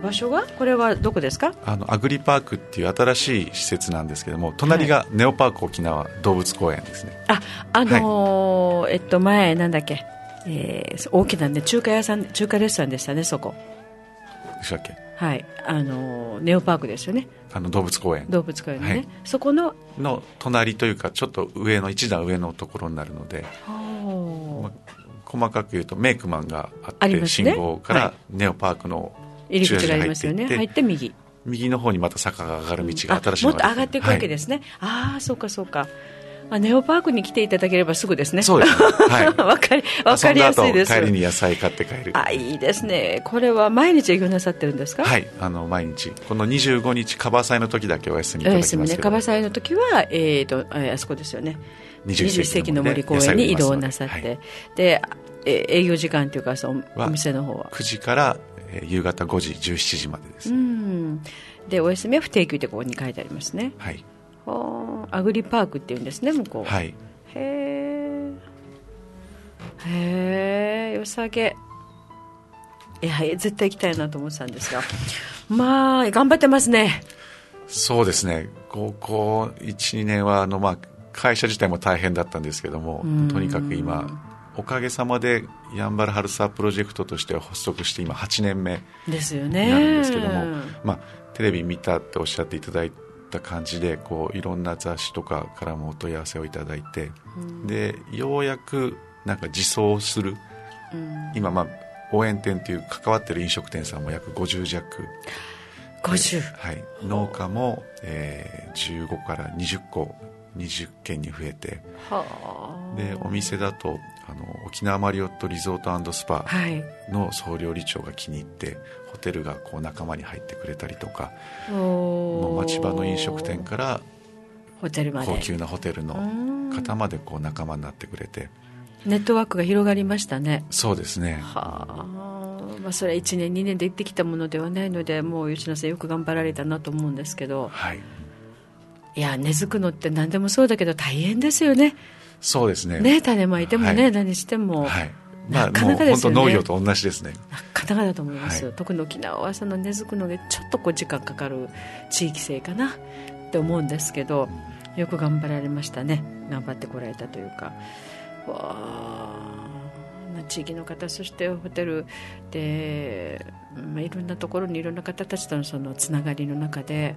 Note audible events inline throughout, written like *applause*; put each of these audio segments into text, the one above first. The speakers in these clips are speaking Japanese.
場所はこれはどこですか？あのアグリパークっていう新しい施設なんですけども隣がネオパーク沖縄動物公園ですね、ああのーえっと前なんだっけ、えー大きなね中華屋さん中華レストランでしたねそこ。でしたっけ？はい。あのーネオパークですよね。あの動物公園。動物公園のね、はい。そこの？の隣というかちょっと上の一段上のところになるので、細かく言うとメイクマンがあって信号かはらネオパークのう入り口がありますよね。入って右。右の方にまた坂が上がる道あが新しいのもっと上がっていくわけですすね、ああそうかそうか。あネオパークに来ていただければすぐですね。そうです。ねはい。*laughs* わかりわかりやすいです。帰りに野菜買って帰る。あいいですね。これは毎日営業なさってるんですか？はい。あの毎日。この25日カバー祭の時だけお休みいおただきますけど。カバ祭の時は、えーとえーあそこですよね。21 21世紀の森公園に移動なさって、はい。で、えー営業時間というかそのはお店の方は。9時から、えー夕方5時17時までです、うん。でお休みは不定休ってここに書いてありますね。はい。はあ。アグリパークっていうんですね向こう、はい。へえへえ良さげ。いや絶対行きたいなと思ってたんですが。*laughs* まあ頑張ってますね。そうですね。高校12年はあの、まあ、会社自体も大変だったんですけどもうん。とにかく今おかげさまでやんばる春サープロジェクトとしては発足して今8年目ですよになるんねですけども、まあ、テレビ見たっておっしゃっていただいた感じでこういろんな雑誌とかからもお問い合わせをいただいて、でようやくなんか自走する。うん。今、まあ、応援店という関わってる飲食店さんも約50弱、50はい、農家も、えー15から20個20件に増えて。はあ。でお店だとあの沖縄マリオットリゾートスパはい。の総料理長が気に入ってホテルがこう仲間に入ってくれたりとかおもうー町場の飲食店からホテルまで。高級なホテルのうん方までこう仲間になってくれて。ネットワークが広がりましたね。そうですね。はあ、まあ、それは1年2年で行ってきたものではないのでもう吉野さんよく頑張られたなと思うんですけど。はい。いや根付くのって何でもそうだけど大変ですよねそうですね。ね種まいてもね、はい。何しても、はい。まあなかなかですよね。農業と同じですね。なかなかだと思います、はい。特に沖縄はその根付くのでちょっとこう時間かかる地域性かなって思うんですけど、よく頑張られましたね。頑張ってこられたというか。わあ地域の方そしてホテルで、まあ、いろんなところにいろんな方たちとのそのつながりの中で、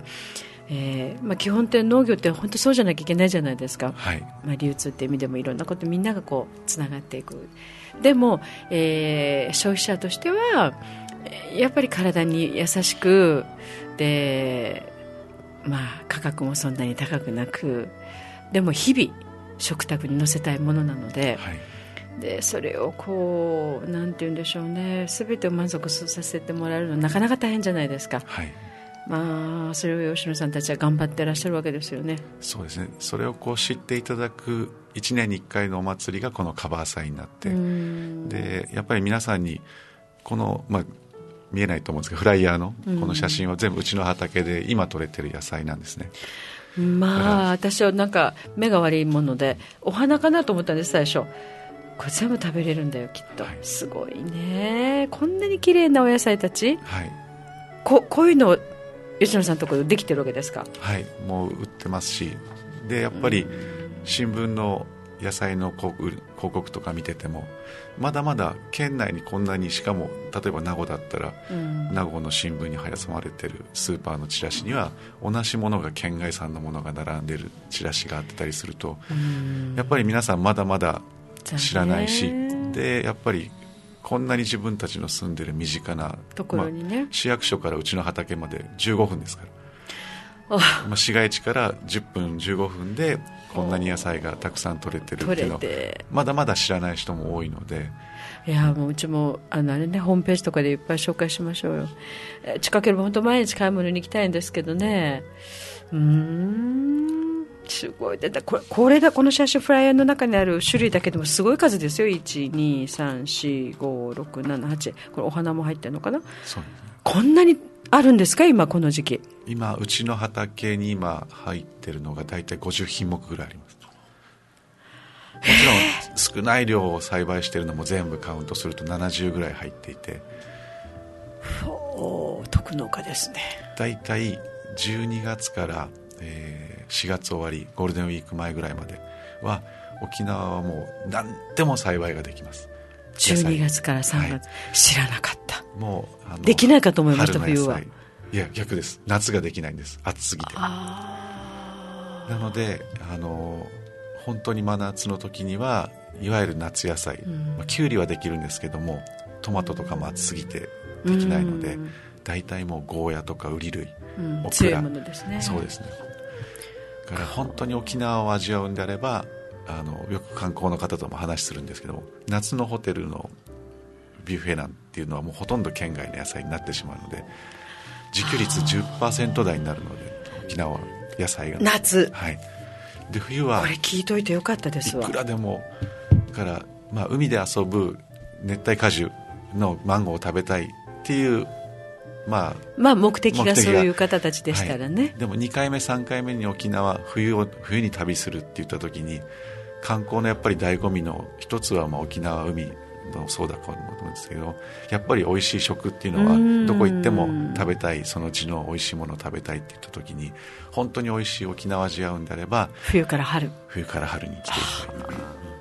えーまあ、基本って農業って本当そうじゃなきゃいけないじゃないですか、はい。まあ、流通って意味でもいろんなことみんながこうつながっていく。でも、えー消費者としてはえーやっぱり体に優しくで、まあ、価格もそんなに高くなくでも日々食卓に載せたいものなのではい。でそれをこうなんて言うんでしょうね。全てを満足させてもらえるのはなかなか大変じゃないですか、はいまあ、それを吉野さんたちは頑張ってらっしゃるわけですよね。そうですね。それをこう知っていただく1年に1回のお祭りがこのカバー祭になってうん。でやっぱり皆さんにこの、まあ、見えないと思うんですけどフライヤーのこの写真は全部うちの畑で今採れてる野菜なんですね。まあ私はなんか目が悪いものでお花かなと思ったんです最初。これ全部食べれるんだよきっと、はい。すごいね。こんなに綺麗なお野菜たち。はい。ここういうの吉野さんのところでできてるわけですか？はいもう売ってますし。でやっぱり新聞の野菜の広告とか見ててもまだまだ県内にこんなにしかも例えば名護だったらうん。名護の新聞に貼りまれてるスーパーのチラシには同じものが県外産のものが並んでるチラシがあってたりするとやっぱり皆さんまだまだ知らないしでやっぱりこんなに自分たちの住んでる身近なところにね。まあ市役所からうちの畑まで15分ですから、あまあ、市街地から10分15分でこんなに野菜がたくさん取れてるっていうのて。まだまだ知らない人も多いので。いやもううちもあのあれねホームページとかでいっぱい紹介しましょうよ。えー近ければ本当毎日買い物に行きたいんですけどね。うーんすごい。でだこれこれだこの写真フライヤーの中にある種類だけでもすごい数ですよ。1234567これお花も入ってるのかな？そうこんなにあるんですか？今この時期。今うちの畑に今入ってるのが大体50品目ぐらいあります。もちろん少ない量を栽培してるのも全部カウントすると70ぐらい入っていて。お特農家ですね。大体12月から、えー、4月終わりゴールデンウィーク前ぐらいまでは沖縄はもう何でも栽培ができます。12月から3月、はい、知らなかった。もうできないかと思いました冬は。いや逆です。夏ができないんです。暑すぎて。なのであの本当に真夏の時にはいわゆる夏野菜、うん、まあ、きゅうりはできるんですけどもトマトとかも暑すぎてできないので、大体もうゴーヤとかウリ類、うん、オクラ。ね。そうですね。だから。本当に沖縄を味わうんであればあのよく観光の方とも話するんですけども夏のホテルのビュッフェなんていうのはもうほとんど県外の野菜になってしまうので自給率10%台になるので沖縄野菜が。夏。はい。で冬はこれ聞いといてよかったですわ。いくらでもから、まあ、海で遊ぶ熱帯果樹のマンゴーを食べたいっていうまあ、まあ目的がそういう方たちでしたらね、はい、でも2回目3回目に沖縄冬を冬に旅するって言った時に観光のやっぱり醍醐味の一つはまあ沖縄海のそうだと思うんですけどやっぱり美味しい食っていうのはどこ行っても食べたいその地の美味しいものを食べたいって言った時に本当に美味しい沖縄味わうんであれば冬から春。冬から春に来ていただ。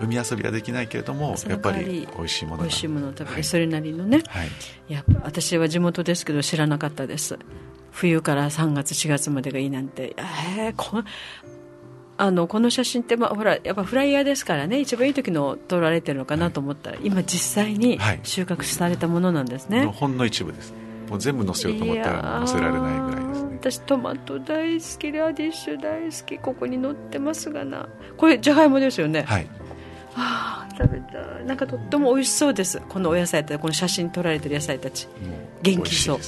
海遊びはできないけれどもやっぱり美味しいもの美味しいものを食べて、はい、それなりのね、はい、や私は地元ですけど知らなかったです。冬から3月4月までがいいなんて。えー、こあのこの写真って、まあ、ほらやっぱフライヤーですからね。一番いい時の撮られてるのかなと思ったら、はい、今実際に収穫されたものなんですね、ほんの一部です。もう全部載せようと思ったら載せられないぐらいですね。私トマト大好きラディッシュ大好き。ここに載ってますがな。これじゃがいもですよね。はいあ食べたい。なんかとっても美味しそうです。このお野菜とこの写真撮られてる野菜たち。元気そう。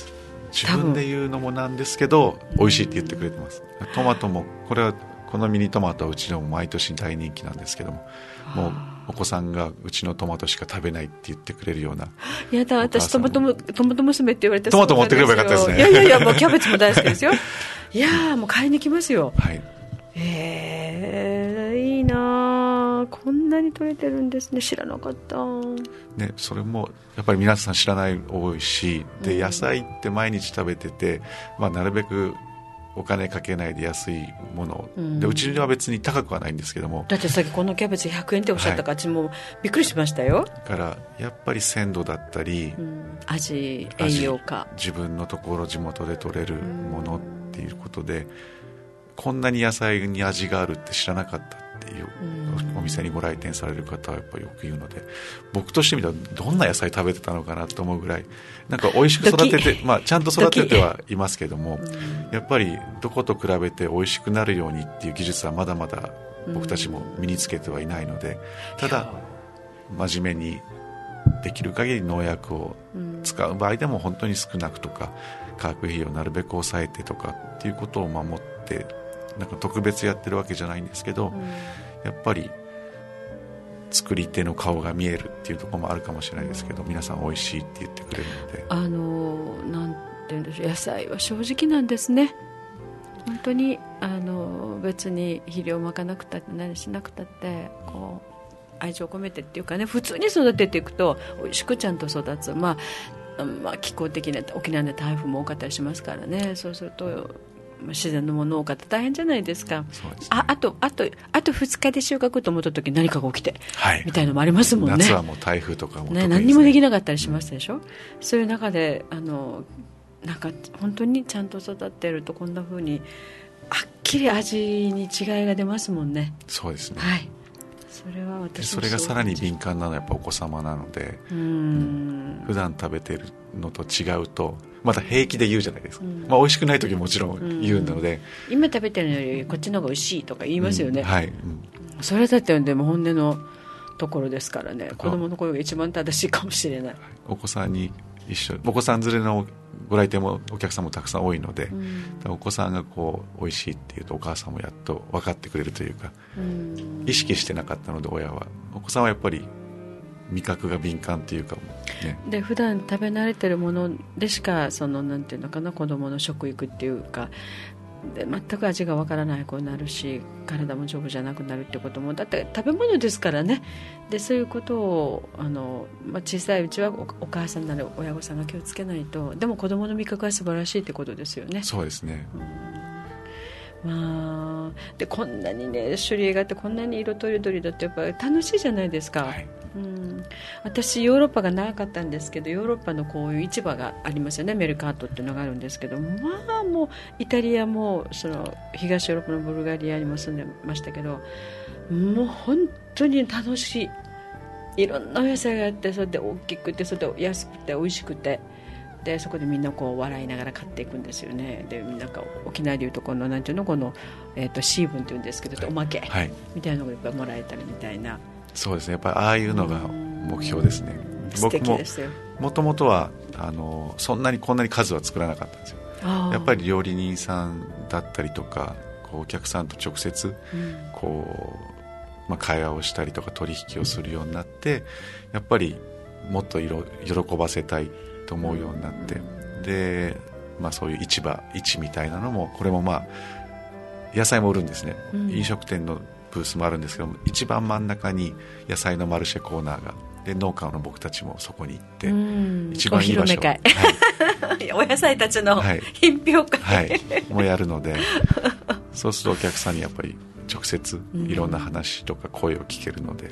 自分で言うのもなんですけど美味しいって言ってくれてます。トマトもこれはこのミニトマトはうちでも毎年大人気なんですけどももうお子さんがうちのトマトしか食べないって言ってくれるようないやだ私トマトトマト娘って言われてトマト持ってくればよかったですね。いやいやいやもうキャベツも大好きですよ。*laughs* いやもう買いに来ますよ。はい。えー、いいなこんなに取れてるんですね。知らなかった、ね、それもやっぱり皆さん知らない多いしで野菜って毎日食べてて、まあ、なるべくお金かけないで安いもの、うん、でうちは別に高くはないんですけども。だってさっきこのキャベツ100円っておっしゃったから、はい、私もびっくりしましたよ。だからやっぱり鮮度だったり、うん、味栄養価。自分のところ地元で取れるものっていうことで、こんなに野菜に味があるって知らなかったいうお店にご来店される方はやっぱりよく言うので僕としてみたらどんな野菜食べてたのかなと思うぐらいなんか美味しく育てて、まあ、ちゃんと育ててはいますけどもやっぱりどこと比べて美味しくなるようにっていう技術はまだまだ僕たちも身につけてはいないのでただ真面目にできる限り農薬を使う場合でも本当に少なくとか化学肥料をなるべく抑えてとかっていうことを守ってなんか特別やってるわけじゃないんですけど、うん、やっぱり作り手の顔が見えるっていうところもあるかもしれないですけど皆さん美味しいって言ってくれるので。あのなんて言うんでしょう野菜は正直なんですね。本当にあの別に肥料まかなくたって何しなくたってこう愛情込めてっていうかね普通に育てていくと美味しくちゃんと育つ、まあ、まあ気候的な沖縄で台風も多かったりしますからね。そうすると自然のもの多かった大変じゃないですか、ね、ああとあとあと2日で収穫と思った時何かが起きて、はい、みたいなのもありますもんね。夏はもう台風とかも、ね、何にもできなかったりしますでしょ、うん、そういう中であのなんか本当にちゃんと育っているとこんなふうにはっきり味に違いが出ますもんね。そうですね。はいそれは私それがさらに敏感なのはやっぱお子様なのでうん。普段食べてるのと違うとまた平気で言うじゃないですか、うん、まあ、美味しくない時もちろん言うので、うん、今食べてるのよりこっちの方が美味しいとか言いますよね、うん、はい、それだってでも本音のところですからね。子供の声が一番正しいかもしれない。お子さんに一緒。お子さん連れのご来店もお客さんもたくさん多いので、お子さんがこう美味しいっていうとお母さんもやっと分かってくれるというか、意識してなかったので親は。お子さんはやっぱり味覚が敏感っていうか、ね、で普段食べ慣れてるものでしかそのなんていうのかな子供の食育っていうかで全く味がわからない子になるし体も丈夫じゃなくなるってことも。だって食べ物ですからね。でそういうことをあの、まあ、小さいうちはおお母さんなる親御さんが気をつけないと。でも子供の味覚は素晴らしいってことですよね。そうですね、まあ、でこんなにね種類があってこんなに色とりどりだってやっぱり楽しいじゃないですか、はいうん、私ヨーロッパが長かったんですけどヨーロッパのこういう市場がありますよねメルカートっていうのがあるんですけどまあもうイタリアもその東ヨーロッパのブルガリアにも住んでましたけどもう本当に楽しいいろんなお野菜があってそれで大きくてそれで安くて美味しくて。でそこでみんなこう笑いながら買っていくんですよね。でなんか沖縄でいうとこのなんていうのこの、えー、とシーブンっていうんですけど、おまけ。はい、みたいなのがもらえたりみたいなそうですね。やっぱりああいうのが目標ですね。素僕ももともとはあのそんなにこんなに数は作らなかったんですよ。やっぱり料理人さんだったりとかこうお客さんと直接うん。こう、まあ、会話をしたりとか取引をするようになってやっぱりもっといろ喜ばせたいと思うようになってで、まあ、そういう市場市みたいなのもこれもまあ野菜も売るんですね、うん。飲食店のブースもあるんですけども一番真ん中に野菜のマルシェコーナーがで農家の僕たちもそこに行って、うん一番いい場所お披露目会。*laughs* お野菜たちのはい。品評会、はい、はい、もやるのでそうするとお客さんにやっぱり直接いろんな話とか声を聞けるので、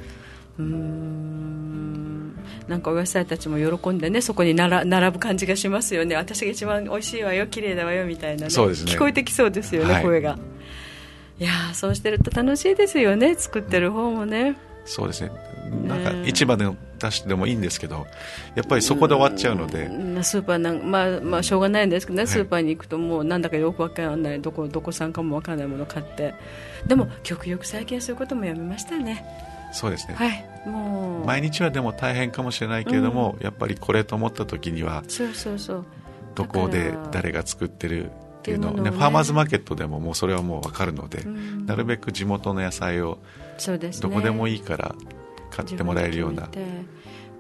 うーん。なんかお野菜たちも喜んでねそこになら並ぶ感じがしますよね。私が一番美味しいわよ綺麗だわよみたいなね。そうですね。聞こえてきそうですよね、はい。声がいやーそうしてると楽しいですよね作ってる方もね。そうですね。なんか市場で出してでもいいんですけどやっぱりそこで終わっちゃうので、うんスーパーなんまあまあしょうがないんですけどね、い。スーパーに行くともうなんだかよくわからないどこどこ産かもわからないものを買って。でも極力最近はそういうこともやめましたね。そうですね、はいもう。毎日はでも大変かもしれないけれども、やっぱりこれと思った時にはそうそうそう。どこで誰が作ってるっていうのをねね。ファーマーズマーケットでももうそれはもう分かるので、ん。なるべく地元の野菜をどこでもいいから買ってもらえるような、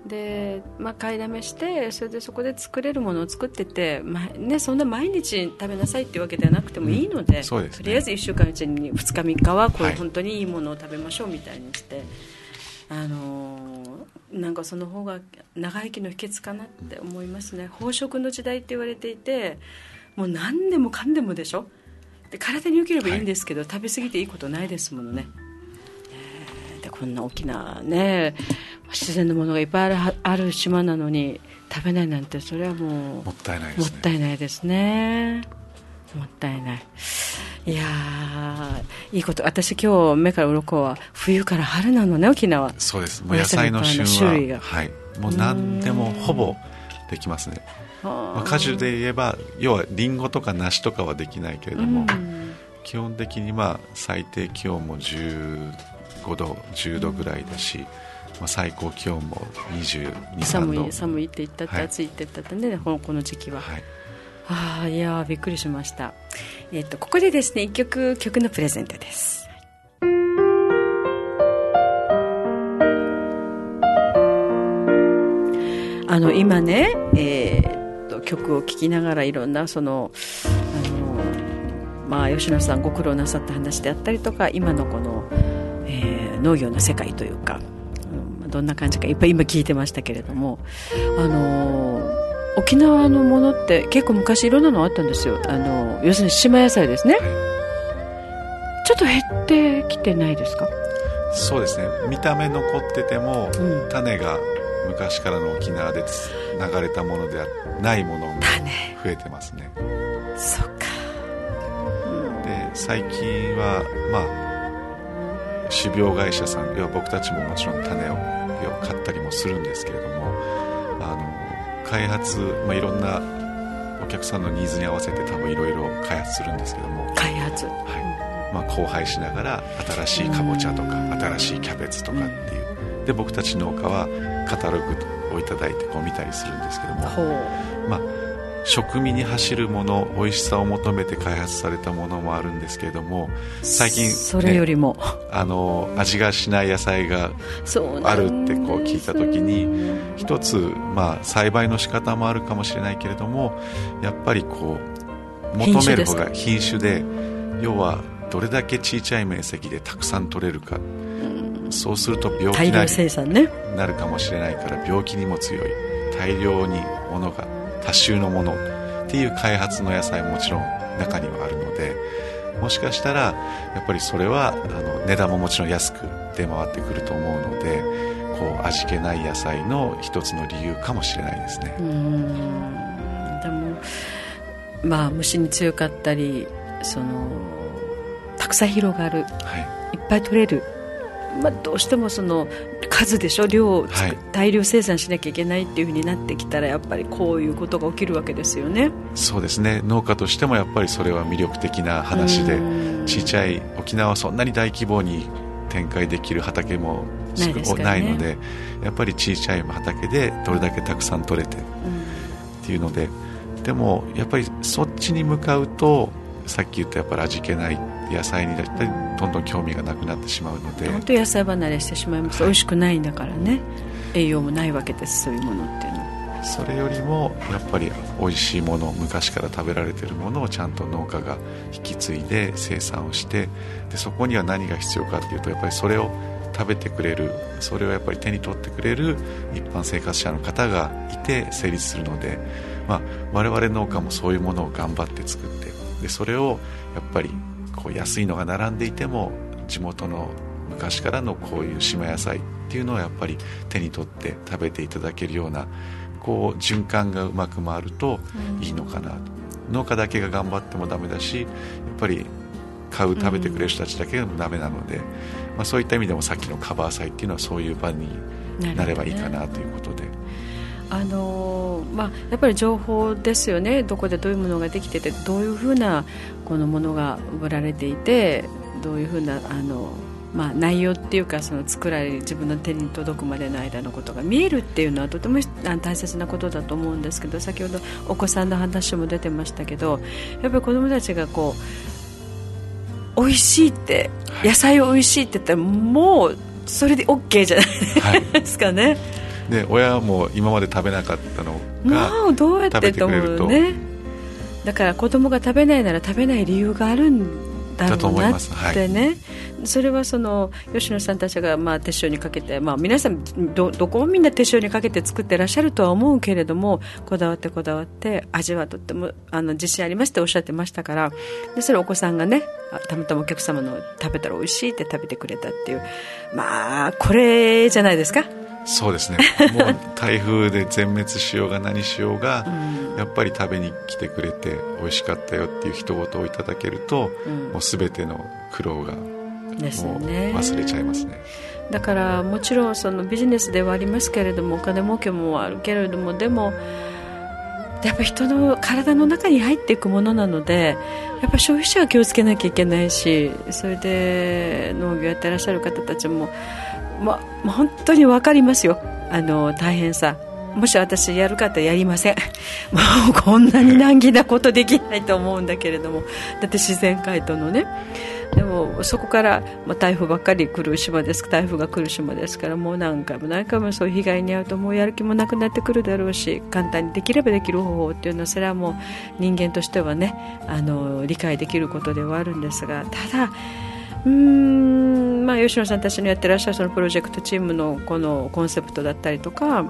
でまあ、買いだめしてそれでそこで作れるものを作ってて、まあね、そんな毎日食べなさいっていうわけではなくてもいいので,、うん。ですね。とりあえず1週間うちに2日3日はこうはい。本当にいいものを食べましょうみたいにして、あのーなんかその方が長生きの秘訣かなって思いますね。飽食の時代って言われていてもう何でもかんでもでしょ？で体に良ければいいんですけど、食べ過ぎていいことないですものね。え。ーでこんな大きなね自然のものがいっぱいあるはある島なのに食べないなんてそれはもうもったいないでもっすねたいないですね。もったいない。いやーいいこと。私今日目から鱗は冬から春なのね沖縄。そうです。もう野菜の旬種類が。は、はい、もう何でもほぼできますね、まあ、果樹で言えば要はリンゴとか梨とかはできないけれども、うん。基本的にまあ最低気温も15度10度ぐらいだし、まあ、最高気温も223度寒い寒いって言ったって、はい。暑いって言ったってねこのこの時期は、はい、ああいやーびっくりしました、えっとここでですね一曲曲のプレゼントです。あの今ね、えー曲を聴きながらいろんなそのあの、まあ、吉野さんご苦労なさった話であったりとか今のこの、えー農業の世界というか、うんどんな感じかいっぱい今聞いてましたけれどもあの沖縄のものって結構昔いろんなのあったんですよ。あの要するに島野菜ですね。ちょっと減ってきてないですか、そうですね。見た目残ってても、うん、種が昔からの沖縄で流れたものではないものが種増えてますね。そっか。で最近はまあ種苗会社さん要は僕たちももちろん種を買ったりもするんですけれどもあの開発、まあ、いろんなお客さんのニーズに合わせて多分いろいろ開発するんですけども、開発。はい。まあ、交配しながら新しいかぼちゃとか新しいキャベツとかっていう。で僕たち農家はカタログをいただいてこう見たりするんですけどもまあ、食味に走るもの美味しさを求めて開発されたものもあるんですけれども最近、ね、それよりも、あの味がしない野菜があるってこう聞いた時に一つ、まあ、栽培の仕方もあるかもしれないけれどもやっぱりこう求める方が品種で要はどれだけ小さい面積でたくさん取れるか、うん、そうすると病気になるかもしれないから病気にも強い。大量にものが多種のものっていう開発の野菜ももちろん中にはあるのでもしかしたらやっぱりそれはあの値段ももちろん安く出回ってくると思うのでこう味気ない野菜の一つの理由かもしれないですね。でもまあ虫に強かったりそのたくさん広がる、はい、いっぱい取れるまあ、どうしてもその数でしょ？量を、はい、大量生産しなきゃいけないっていうふうになってきたらやっぱりこういうことが起きるわけですよね。そうですね。農家としてもやっぱりそれは魅力的な話で小さい沖縄はそんなに大規模に展開できる畑もない,、ないのでやっぱり小さい畑でどれだけたくさん取れてっていうのででもやっぱりそっちに向かうとさっき言ったやっぱり味気ない野菜にどんどん興味がなくなってしまうので。本当野菜離れしてしまいます、はい、美味しくないんだからね。栄養もないわけですそういうものっていうのは。それよりもやっぱり美味しいもの昔から食べられてるものをちゃんと農家が引き継いで生産をしてでそこには何が必要かっていうとやっぱりそれを食べてくれるそれをやっぱり手に取ってくれる一般生活者の方がいて成立するので、まあ、我々農家もそういうものを頑張って作ってでそれをやっぱりこう安いのが並んでいても地元の昔からのこういう島野菜っていうのをやっぱり手に取って食べていただけるようなこう循環がうまく回るといいのかなと、うん、農家だけが頑張ってもダメだしやっぱり買う食べてくれる人たちだけがダメなので、うん、まあ、そういった意味でもさっきのカバー祭っていうのはそういう場になればいいかなということで。あのまあ、やっぱり情報ですよね、どこでどういうものができててどういうふうなこのものが売られていてどういうふうなあの、まあ、内容っていうかその作られ自分の手に届くまでの間のことが見えるっていうのはとても大切なことだと思うんですけど先ほどお子さんの話も出てましたけどやっぱり子どもたちがこう美味しいって野菜を美味しいって言ったらもうそれで OK じゃないですかね。はい。*laughs* で親も今まで食べなかったのがまあどうやってと思うねだから子供が食べないなら食べない理由があるんだろうなってね、はい、それはその吉野さんたちがまあ手塩にかけて、まあ、皆さんどどこもみんな手塩にかけて作ってらっしゃるとは思うけれどもこだわってこだわって味はとってもあの自信ありますっておっしゃってましたから。でそれお子さんがねたまたまお客様の食べたら美味しいって食べてくれたっていう。まあこれじゃないですかそうですね。もう台風で全滅しようが何しようが、うん、やっぱり食べに来てくれて美味しかったよっていう一言をいただけると、うん、もう全ての苦労がもう忘れちゃいますね。だからもちろんそのビジネスではありますけれどもお金儲けもあるけれどもでもやっぱ人の体の中に入っていくものなのでやっぱ消費者は気をつけなきゃいけないしそれで農業やってらっしゃる方たちもま、本当に分かりますよ。あの大変さ。もし私やるかってやりません。*laughs* もうこんなに難儀なことできないと思うんだけれども。だって自然界とのね。でもそこから、まあ、台風ばっかり来る島です。台風が来る島ですからもう何回も何回もそういう被害に遭うともうやる気もなくなってくるだろうし簡単にできればできる方法っていうのはそれはもう人間としてはねあの理解できることではあるんですがただうん。まあ、吉野さんたちのやってらっしゃるそのプロジェクトチームのこのコンセプトだったりとか、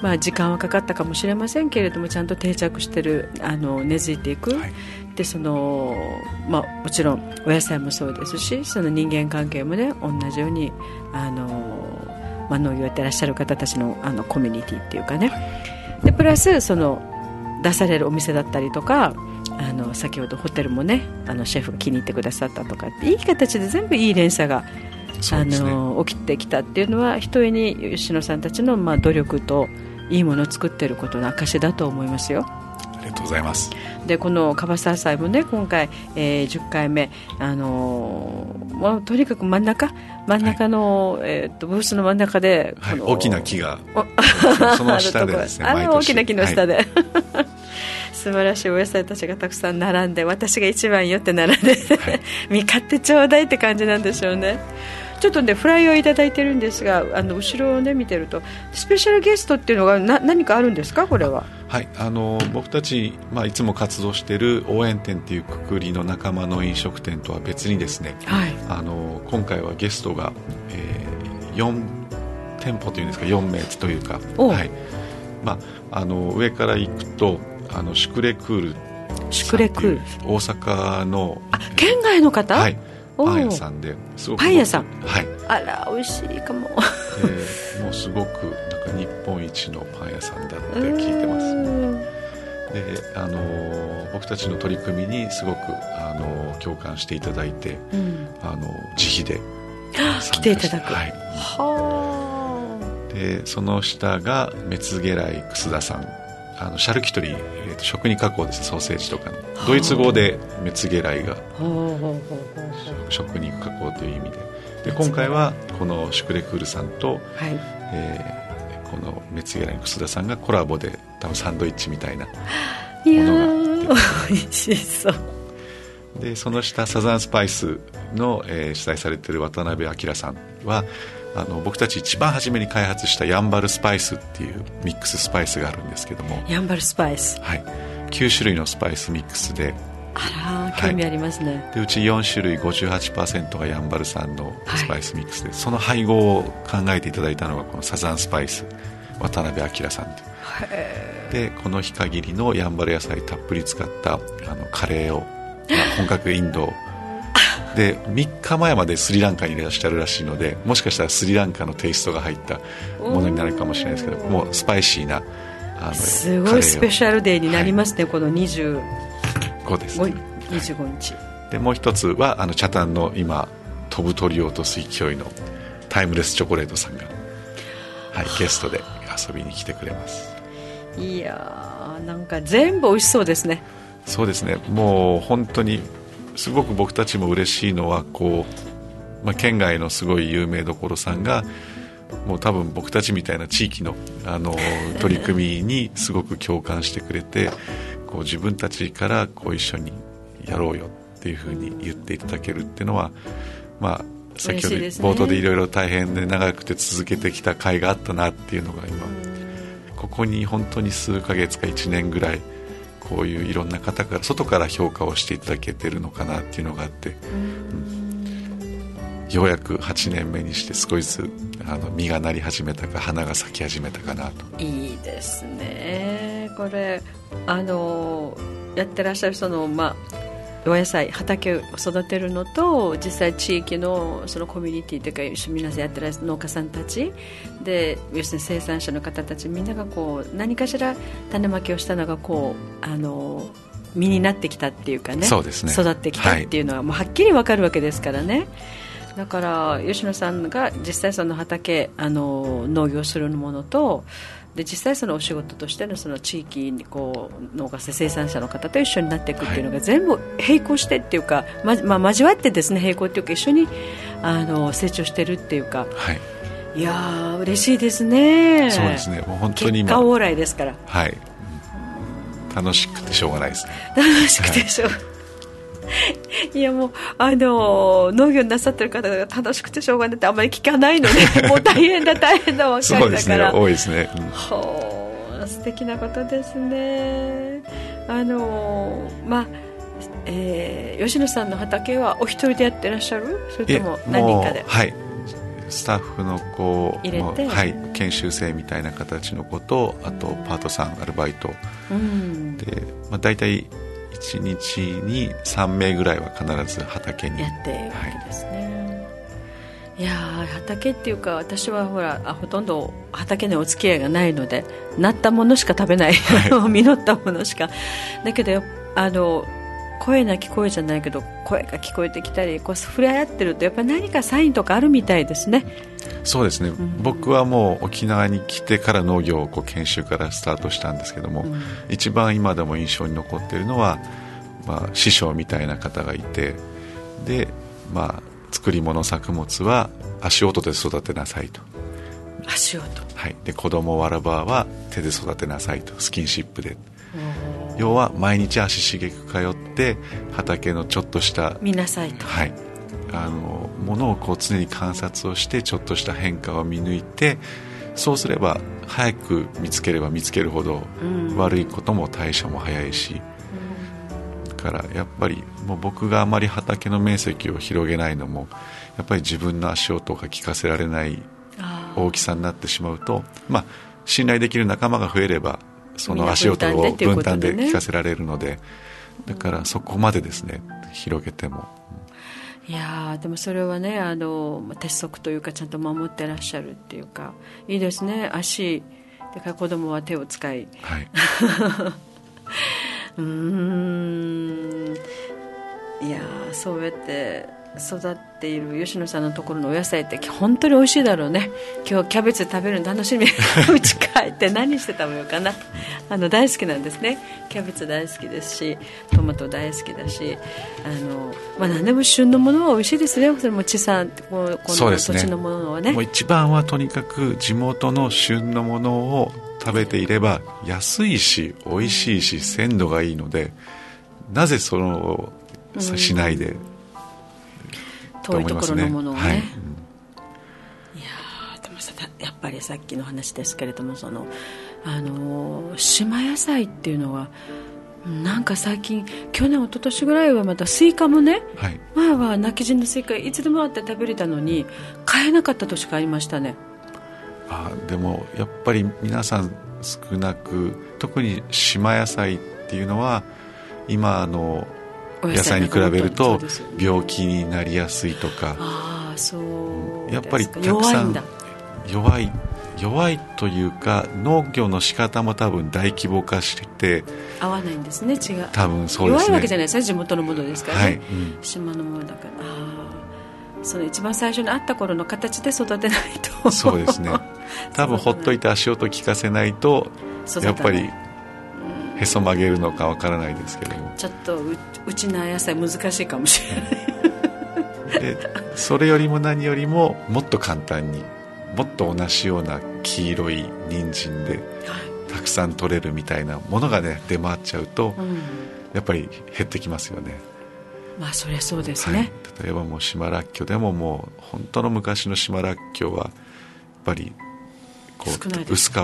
まあ、時間はかかったかもしれませんけれどもちゃんと定着してるあの根付いていく、はい、でそのまあ、もちろんお野菜もそうですしその人間関係も、ね、同じようにあの、まあ、農業やってらっしゃる方たちのあのコミュニティっていうかね。でプラスその出されるお店だったりとかあの先ほどホテルもねあのシェフが気に入ってくださったとかいい形で全部いい連鎖が、ね、あの起きてきたっていうのはひとえに吉野さんたちの、まあ、努力といいものを作っていることの証だと思いますよ。ありがとうございます。でこのカバサー祭もね今回、えー、10回目、あのー、まあ、とにかく真ん中真ん中の、はい、えー、っとブースの真ん中で、はい、大きな木が *laughs* その下でですねあの大きな木の下で、はい素晴らしいお野菜たちがたくさん並んで私が一番よって並んで、はい、*laughs* 見買ってちょうだいって感じなんでしょうね。ちょっとねフライをいただいてるんですがあの後ろをね見てるとスペシャルゲストっていうのがな何かあるんですか？これは。はい。あの僕たち、まあ、いつも活動している応援店っていうくくりの仲間の飲食店とは別にですね、はい、あの今回はゲストが、えー、4店舗というんですか4名というか、はい。まあ、あの上から行くとあのシュクレクール。シュクレクール。大阪の。あ県外の方？はい。パン屋さんで。すごくパン屋さん。はい。あら美味しいかも、えー、もうすごくなんか日本一のパン屋さんだって聞いてますであの僕たちの取り組みにすごくあの共感していただいて、うん、あの自費で。来ていただく。はい。はでその下がメツゲライ楠田さんあのシャルキュトリー、えー、と食に加工です。ソーセージとかの。ドイツ語でメツゲライが。食肉加工という意味で。で今回はこのシュクレクールさんと、はい。えー、このメツゲライの楠田さんがコラボで多分サンドイッチみたいなものが美味しそう。でその下サザンスパイスの、えー、主催されている渡辺明さんはあの僕たち一番初めに開発したヤンバルスパイスっていうミックススパイスがあるんですけども。ヤンバルスパイス。はい。9種類のスパイスミックスで。あら興味ありますね、はい、でうち4種類58%がヤンバル産のスパイスミックスで、はい、その配合を考えていただいたのがこのサザンスパイス渡辺明さんででこの日限りのヤンバル野菜たっぷり使ったあのカレーを、まあ、本格インドで3日前までスリランカにいらっしゃるらしいのでもしかしたらスリランカのテイストが入ったものになるかもしれないですけどもうスパイシーなあのすごいスペシャルデーになりますね、はい、この25です、ね、25日、はい、でもう一つはあの茶炭の今飛ぶ鳥を落とす勢いのタイムレスチョコレートさんが、はい、ゲストで遊びに来てくれます。いやーなんか全部美味しそうですね。そうですね。もう本当にすごく僕たちも嬉しいのはこう、まあ、県外のすごい有名どころさんがもう多分僕たちみたいな地域のあの取り組みにすごく共感してくれてこう自分たちからこう一緒にやろうよっていうふうに言っていただけるっていうのは、まあ、先ほど冒頭でいろいろ大変で長くて続けてきた甲斐があったなっていうのが今ここに本当に数ヶ月か1年ぐらいこういういろんな方から外から評価をしていただけてるのかなっていうのがあって、うん、ようやく8年目にして少しずつあの実がなり始めたか花が咲き始めたかなと。いいですね。これあのやってらっしゃるそのまあお野菜畑を育てるのと実際地域のそのコミュニティというか皆さんやってる農家さんたちで要するに生産者の方たちみんながこう何かしら種まきをしたのがこうあの実になってきたっていうかねそうですね育ってきたっていうのはもうはっきり分かるわけですからね。だから吉野さんが実際その畑あの農業するものとで実際そのお仕事としてのその地域にこう農家生産者の方と一緒になっていくっていうのが全部並行してっていうか、ままあ、交わってですね並行っていうか一緒にあの成長してるっていうか、はい、いや嬉しいですね。そうですね。もう本当に結果往来ですから。はい、楽しくてしょうがないですね。楽しくてしょう、はい *laughs* いやもうあの農業なさってる方が楽しくてしょうがないってあんまり聞かないので *laughs* もう大変だ大変だばっかりだから、ね、多いですね、うん、ほう素敵なことですね。あのまあえー、吉野さんの畑はお一人でやってらっしゃる？それとも何人かで？はい。スタッフの子はい、研修生みたいな形の子とあとパートさんアルバイト、うん、で、まあ、大体1日に3名ぐらいは必ず畑に。やってるわけですね、はい、いや畑っていうか私はほらあほとんど畑にお付き合いがないのでなったものしか食べない、はい、*laughs* 実ったものしか。だけどあの声な聞こえじゃないけど声が聞こえてきたりこう触れ合ってるとやっぱり何かサインとかあるみたいですね。そうですね、うん、僕はもう沖縄に来てから農業をこう研修からスタートしたんですけども、うん、一番今でも印象に残っているのは、まあ、師匠みたいな方がいてで、まあ、作り物作物は足音で育てなさいと。足音。はい。で子供わらばは手で育てなさいと。スキンシップで要は毎日足しげく通って畑のちょっとした見なさいと。はい。あのものをこう常に観察をしてちょっとした変化を見抜いてそうすれば早く見つければ見つけるほど悪いことも対処も早いし、だからやっぱりもう僕があまり畑の面積を広げないのもやっぱり自分の足音が聞かせられない大きさになってしまうと、まあ、信頼できる仲間が増えればその足音を分担で聞かせられるのでだからそこまでですね広げても。いやでもそれはねあの鉄則というかちゃんと守ってらっしゃるっていうかいいですね。足。だから子供は手を使い、はい、*laughs* うん。いやそうやって育っている吉野さんのところのお野菜って本当に美味しいだろうね。今日キャベツ食べるの楽しみ。*laughs* うち帰って何して食べようかな。あの大好きなんですね。キャベツ大好きですしトマト大好きだしあの、まあ、何でも旬のものは美味しいですねそれも地産この土地のものはね、ね、もう一番はとにかく地元の旬のものを食べていれば安いし美味しいし鮮度がいいのでなぜそのしないで、うん遠いところのものをね、はい、いやでもさやっぱりさっきの話ですけれどもそのあの島野菜っていうのはなんか最近去年一昨年ぐらいはまたスイカもね、はい、前は今帰仁のスイカいつでもあって食べれたのに買えなかった年がありましたね。あでもやっぱり皆さん少なく特に島野菜っていうのは今の野菜に比べると病気になりやすいとか。あそうやっぱりたくさん弱い弱いというか農業の仕方も多分大規模化して合わないんですね違う多分そうですね。弱いわけじゃないですね地元のものですからね、はいうん、島のものだから。ああその一番最初にあった頃の形で育てないと。そうですね。多分ほっといて足音聞かせないとやっぱりへそ曲げるのかわからないですけども。ちょっとうちの野菜難しいかもしれない。でそれよりも何よりももっと簡単にもっと同じような黄色い人参でたくさん取れるみたいなものがね出回っちゃうと、うん、やっぱり減ってきますよね。まあそりゃそうですね、はい、例えばもう島らっきょでももう本当の昔の島らっきょはやっぱりこう薄皮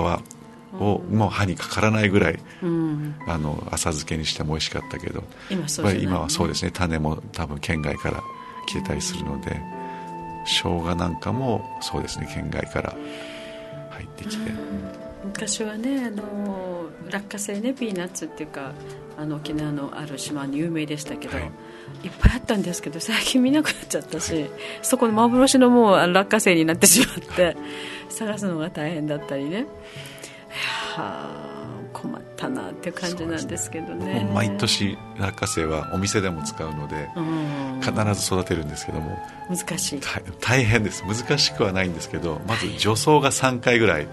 をもう歯にかからないぐらい、うん、あの浅漬けにしても美味しかったけど。今そう、ね、今はそうですね。種も多分県外から来てたりするので生姜なんかもそうですね。県外から入ってきて、昔はねあの落花生ねピーナッツっていうかあの沖縄のある島に有名でしたけど、はい、いっぱいあったんですけど最近見なくなっちゃったし、はい、そこの幻のもう落花生になってしまって、はい、探すのが大変だったりねはあ困ったなっていう感じなんですけどね、ね、毎年落花生はお店でも使うので、必ず育てるんですけども。難しい。大変です。難しくはないんですけどまず除草が3回ぐらい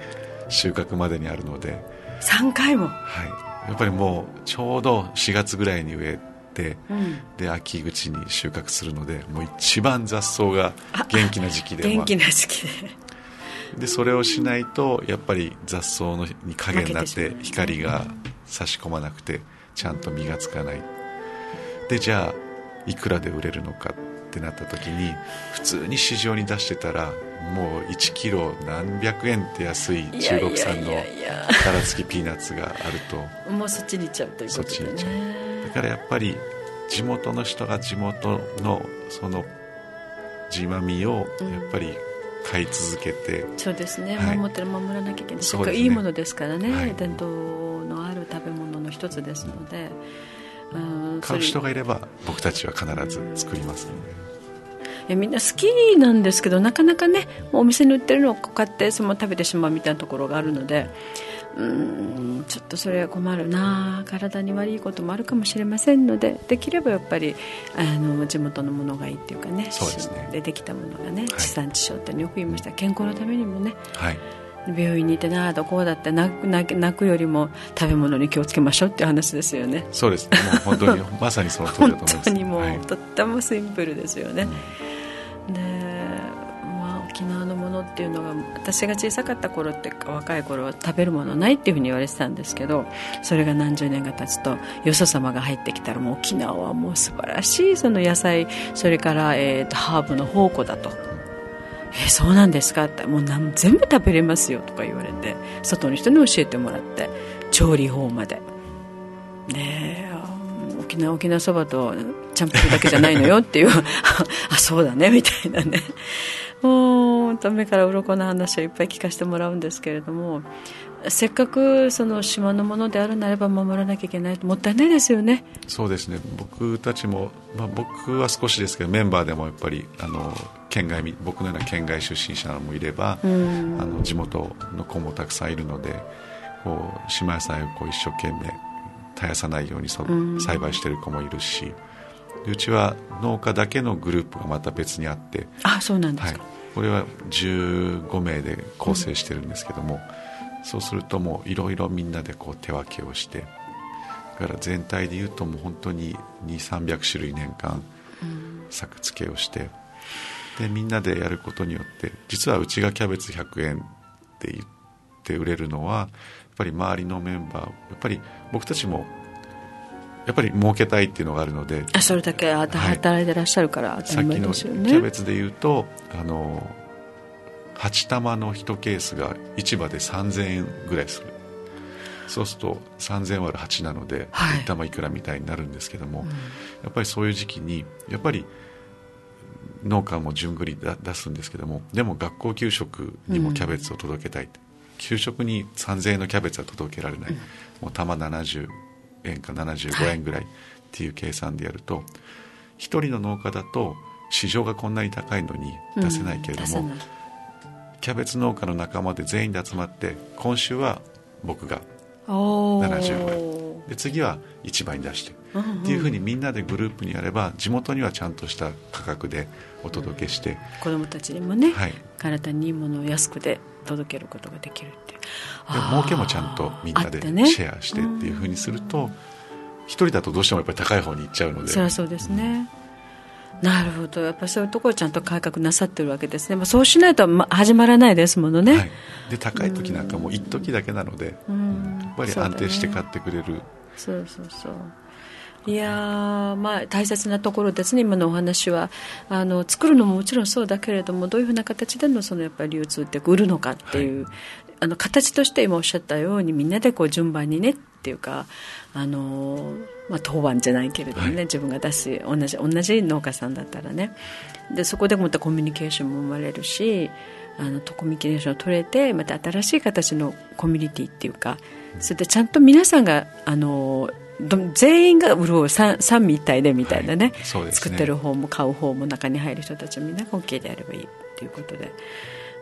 収穫までにあるので。3回も？はい。やっぱりもうちょうど4月ぐらいに植えて、うん、で秋口に収穫するのでもう一番雑草が元気な時期で元気な時期ででそれをしないとやっぱり雑草のに影になって光が差し込まなくてちゃんと実がつかない。でじゃあいくらで売れるのかってなった時に普通に市場に出してたらもう1キロ何百円って安い中国産の殻付きピーナッツがあると。もうそっちに行っちゃうということで、ね、だからやっぱり地元の人が地元のその地まみをやっぱり買い続けて。そうですね、はい、守ってる守らなきゃいけない。ね、いいものですからね、はい、伝統のある食べ物の一つですので、うん、買う人がいれば僕たちは必ず作りますので。いやみんな好きなんですけどなかなかねお店に売ってるのを買ってその食べてしまうみたいなところがあるのでうんちょっとそれは困るな。体に悪いこともあるかもしれませんのでできればやっぱりあの地元のものがいいっていうかねそうですね。でできたものがね、地産地消ってよく言いました。健康のためにもね、はい、病院にいてなあどこうだって泣く泣くよりも食べ物に気をつけましょうっていう話ですよね。そうですもう本当にまさにその通りだと思います。*laughs* 本当にもう、はい、とってもシンプルですよね、うん、でのものっていうのが私が小さかった頃っていうか若い頃は食べるものないっていうふうに言われてたんですけどそれが何十年が経つとよそ様が入ってきたらもう沖縄はもう素晴らしいその野菜それから、えーと、ハーブの宝庫だとえそうなんですか?」って「もう全部食べれますよ」とか言われて外の人に教えてもらって調理法までね沖縄沖縄そばとチャンプルだけじゃないのよっていう *laughs* あそうだねみたいなね。もう目から鱗の話をいっぱい聞かせてもらうんですけれどもせっかくその島のものであるならば守らなきゃいけないともったいないですよね。そうですね。僕たちも、まあ、僕は少しですけどメンバーでもやっぱりあの県外僕のような県外出身者もいれば、あの地元の子もたくさんいるのでこう島野菜をこう一生懸命絶やさないようにその栽培している子もいるし、うちは農家だけのグループがまた別にあってあそうなんですか、はい、これは15名で構成してるんですけども、そうするともういろいろみんなでこう手分けをしてだから全体でいうともう本当に2300種類年間作付けをして、でみんなでやることによって実はうちがキャベツ100円って言って売れるのはやっぱり周りのメンバーやっぱり僕たちもやっぱり儲けたいっていうのがあるのであそれだけ働いてらっしゃるから当たり前ですよね、さっきのキャベツでいうとあの8玉の1ケースが市場で3000円ぐらいする。そうすると3000割る8なので、はい、1玉いくらみたいになるんですけども、うん、やっぱりそういう時期にやっぱり農家も順繰り出すんですけどもでも学校給食にもキャベツを届けたい、うん、給食に3000円のキャベツは届けられない、うん、もう玉70円か75円ぐらいっていう計算でやると、はい、1人の農家だと市場がこんなに高いのに出せないけれども、うん、キャベツ農家の仲間で全員で集まって今週は僕が75円。で次は1倍に出して、うんうん、っていうふうにみんなでグループにやれば地元にはちゃんとした価格でお届けして、うん、子どもたちにもね、はい、体にいいものを安くで届けることができるって。儲けもちゃんとみんなでシェアしてっていうふうにすると一、人だとどうしてもやっぱり高い方に行っちゃうので。そりゃそうですね、うん、なるほど。やっぱりそういうところちゃんと改革なさってるわけですね、まあ、そうしないと始まらないですものね、はい、で高い時なんかも一時だけなので、うん、やっぱり安定して買ってくれる。そうそうそういやまあ大切なところですね、今のお話は。あの作るのももちろんそうだけれどもどういうふうな形でのそのやっぱり流通って売るのかっていう、はい、あの形として今おっしゃったようにみんなでこう順番にねっていうかあの、まあ、当番じゃないけれどもね、はい、自分が出す同じ同じ農家さんだったらね。でそこでまたコミュニケーションも生まれるしあのコミュニケーションを取れてまた新しい形のコミュニティっていうかそれでちゃんと皆さんがあの全員が潤う三三位一体でみたいなね。はい、ね。作ってる方も買う方も中に入る人たちみんなが OK であればいいということで。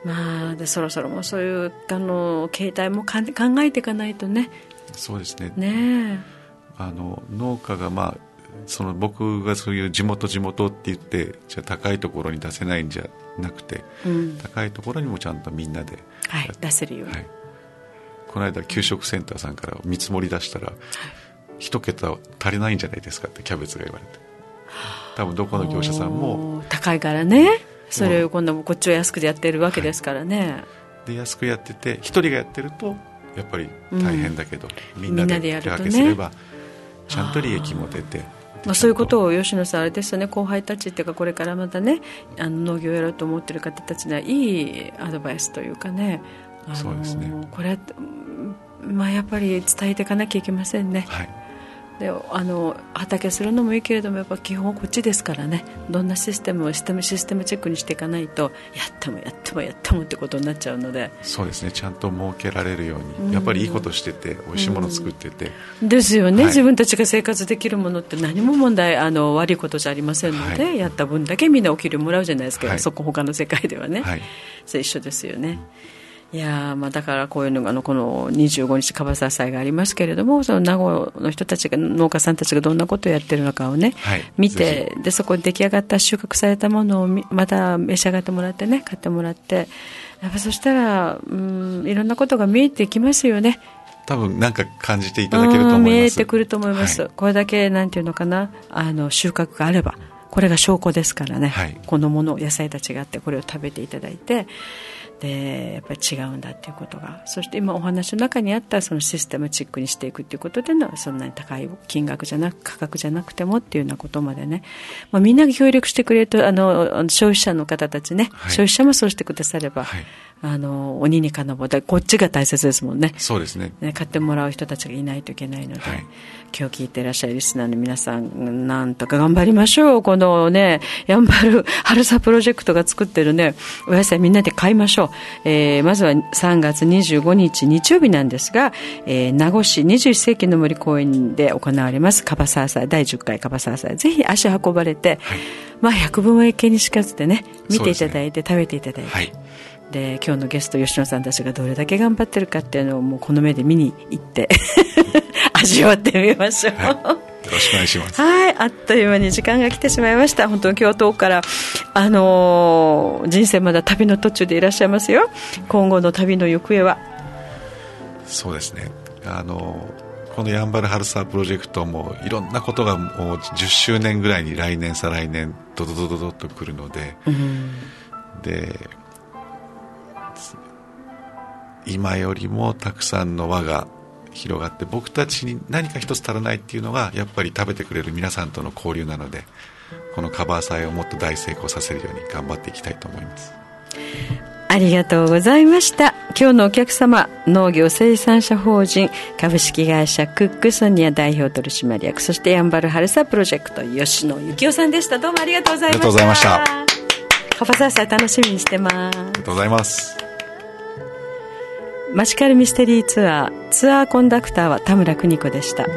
まあ、でそろそろもそういうあの携帯もか考えていかないとね。そうですね。ねあの農家が、まあ、その僕がそういう地元地元って言ってじゃ高いところに出せないんじゃなくて、うん、高いところにもちゃんとみんなで、はい、出せるように、はい、この間給食センターさんから見積もり出したら、はい一桁足りないんじゃないですかってキャベツが言われて。多分どこの業者さんも。高いからね。それを今度もこっちは安くやってるわけですからね、はい、で安くやってて一人がやってるとやっぱり大変だけど、うん、みんなで手分けすれば、ちゃんと利益も出てまあ、そういうことを吉野さん、あれですよね。後輩たちっていうかこれからまたねあの農業をやろうと思っている方たちにはいいアドバイスというかね。そうですね。これ、まあ、やっぱり伝えていかなきゃいけませんね。はいであの畑するのもいいけれどもやっぱ基本はこっちですからね。どんなシステムをシステムシステムチェックにしていかないとやってもやってもやってもってことになっちゃうので。そうですね。ちゃんと設けられるように、やっぱりいいことしてて美味しいもの作ってて、ですよね、はい、自分たちが生活できるものって何も問題あの悪いことじゃありませんので、はい、やった分だけみんなお給料もらうじゃないですか、はい、そこ他の世界ではね、はい、それ一緒ですよね。いやまあだからこういうのがあのこの25日かばさ祭がありますけれどもその名護の人たちが農家さんたちがどんなことをやってるのかをね、はい、見てでそこで出来上がった収穫されたものをまた召し上がってもらってね買ってもらってやっぱそしたらうんいろんなことが見えてきますよね。多分なんか感じていただけると思います。見えてくると思います、はい、これだけなんていうのかなあの収穫があればこれが証拠ですからね、はい、このもの野菜たちがあってこれを食べていただいてでやっぱり違うんだっていうことが。そして今お話の中にあったそのシステムチックにしていくっていうことでのそんなに高い金額じゃなく価格じゃなくてもっていうようなことまでね、まあ、みんなが協力してくれるとあの消費者の方たちね、はい、消費者もそうしてくだされば、はいあの鬼に金棒でこっちが大切ですもんね。そうですね。ね買ってもらう人たちがいないといけないので、はい、今日聞いていらっしゃるリスナーの皆さんなんとか頑張りましょう。このねやんばる春さプロジェクトが作ってるねお野菜みんなで買いましょう、えー、まずは3月25日日曜日なんですが、えー、名護市21世紀の森公園で行われますカバサー祭第10回カバサー祭ぜひ足運ばれて、はい、まあ百分は一見にしかずでね見ていただいて、ね、食べていただいて、はいで今日のゲスト吉野さんたちがどれだけ頑張ってるかっていうのをもうこの目で見に行って *laughs* 味わってみましょう、はい、よろしくお願いします。はい。あっという間に時間が来てしまいました。本当に今日遠くからあのー、人生まだ旅の途中でいらっしゃいますよ。今後の旅の行方は？そうですね。あのー、このやんばる春沢プロジェクトもいろんなことがもう10周年ぐらいに来年再来年ドドドドドとくるので、うん、で今よりもたくさんの輪が広がって僕たちに何か一つ足らないっていうのがやっぱり食べてくれる皆さんとの交流なのでこのカバー祭をもっと大成功させるように頑張っていきたいと思います。ありがとうございました。今日のお客様農業生産者法人株式会社クックソニア代表取締役そしてやんばる春さプロジェクト吉野幸男さんでした。どうもありがとうございました。ありがとうございました。カバー祭楽しみにしてます。ありがとうございますマジカルミステリーツアーツアーコンダクターは田村邦子でした。